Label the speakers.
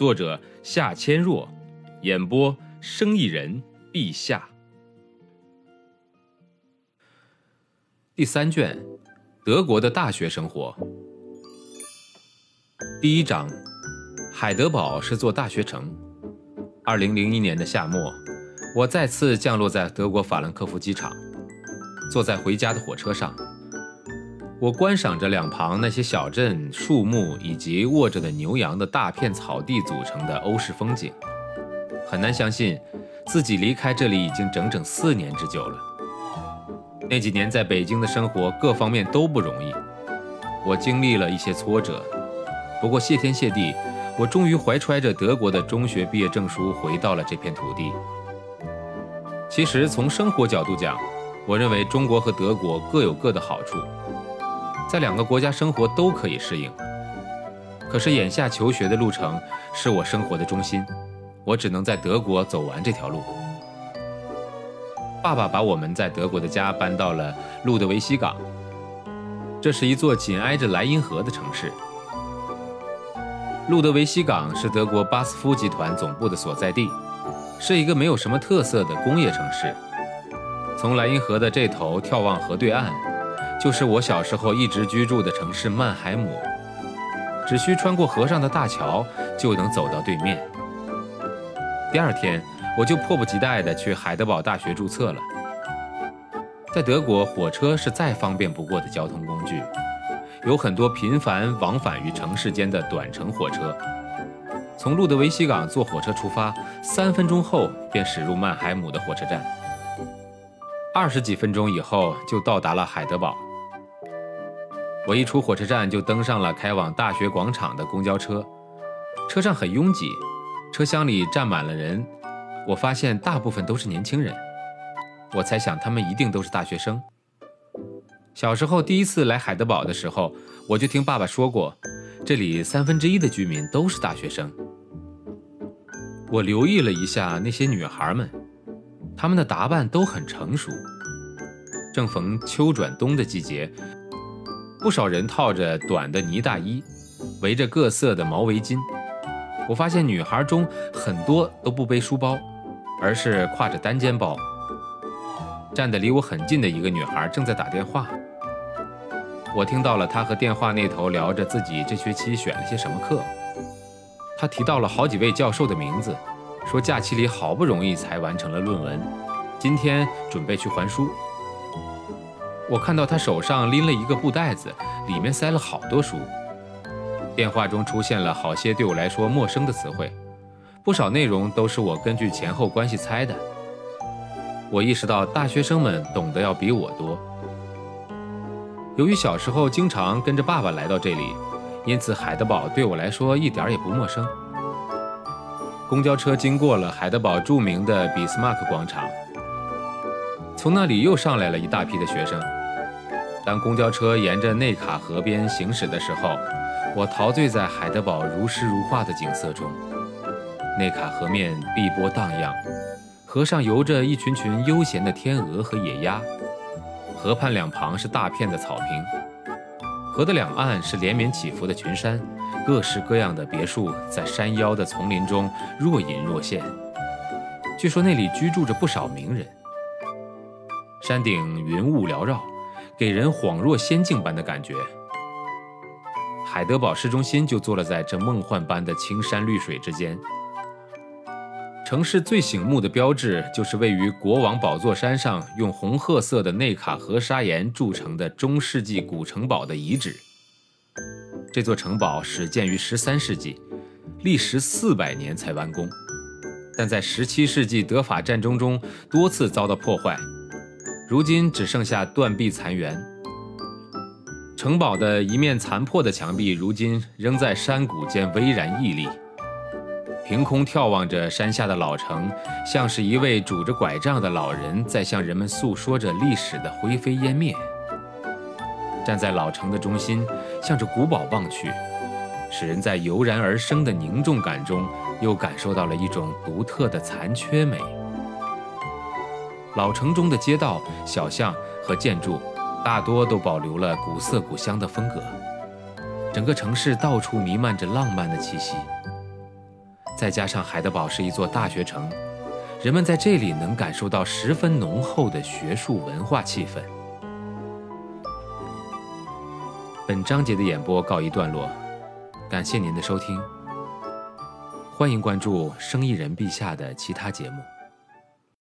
Speaker 1: 作者夏千若，演播生意人陛下。第三卷，德国的大学生活。第一章，海德堡是座大学城。二零零一年的夏末，我再次降落在德国法兰克福机场，坐在回家的火车上。我观赏着两旁那些小镇、树木以及卧着的牛羊的大片草地组成的欧式风景，很难相信自己离开这里已经整整四年之久了。那几年在北京的生活各方面都不容易，我经历了一些挫折。不过谢天谢地，我终于怀揣着德国的中学毕业证书回到了这片土地。其实从生活角度讲，我认为中国和德国各有各的好处。在两个国家生活都可以适应，可是眼下求学的路程是我生活的中心，我只能在德国走完这条路。爸爸把我们在德国的家搬到了路德维希港，这是一座紧挨着莱茵河的城市。路德维希港是德国巴斯夫集团总部的所在地，是一个没有什么特色的工业城市。从莱茵河的这头眺望河对岸。就是我小时候一直居住的城市曼海姆，只需穿过河上的大桥就能走到对面。第二天，我就迫不及待地去海德堡大学注册了。在德国，火车是再方便不过的交通工具，有很多频繁往返于城市间的短程火车。从路德维希港坐火车出发，三分钟后便驶入曼海姆的火车站，二十几分钟以后就到达了海德堡。我一出火车站就登上了开往大学广场的公交车，车上很拥挤，车厢里站满了人。我发现大部分都是年轻人，我猜想他们一定都是大学生。小时候第一次来海德堡的时候，我就听爸爸说过，这里三分之一的居民都是大学生。我留意了一下那些女孩们，她们的打扮都很成熟。正逢秋转冬的季节。不少人套着短的呢大衣，围着各色的毛围巾。我发现女孩中很多都不背书包，而是挎着单肩包。站得离我很近的一个女孩正在打电话，我听到了她和电话那头聊着自己这学期选了些什么课。她提到了好几位教授的名字，说假期里好不容易才完成了论文，今天准备去还书。我看到他手上拎了一个布袋子，里面塞了好多书。电话中出现了好些对我来说陌生的词汇，不少内容都是我根据前后关系猜的。我意识到大学生们懂得要比我多。由于小时候经常跟着爸爸来到这里，因此海德堡对我来说一点也不陌生。公交车经过了海德堡著名的俾斯麦克广场，从那里又上来了一大批的学生。当公交车沿着内卡河边行驶的时候，我陶醉在海德堡如诗如画的景色中。内卡河面碧波荡漾，河上游着一群群悠闲的天鹅和野鸭。河畔两旁是大片的草坪，河的两岸是连绵起伏的群山，各式各样的别墅在山腰的丛林中若隐若现。据说那里居住着不少名人。山顶云雾缭绕。给人恍若仙境般的感觉。海德堡市中心就坐落在这梦幻般的青山绿水之间。城市最醒目的标志就是位于国王宝座山上用红褐色的内卡河砂岩铸成的中世纪古城堡的遗址。这座城堡始建于十三世纪，历时四百年才完工，但在十七世纪德法战争中多次遭到破坏。如今只剩下断壁残垣，城堡的一面残破的墙壁，如今仍在山谷间巍然屹立。凭空眺望着山下的老城，像是一位拄着拐杖的老人在向人们诉说着历史的灰飞烟灭。站在老城的中心，向着古堡望去，使人在油然而生的凝重感中，又感受到了一种独特的残缺美。老城中的街道、小巷和建筑，大多都保留了古色古香的风格。整个城市到处弥漫着浪漫的气息。再加上海德堡是一座大学城，人们在这里能感受到十分浓厚的学术文化气氛。本章节的演播告一段落，感谢您的收听，欢迎关注生意人陛下的其他节目。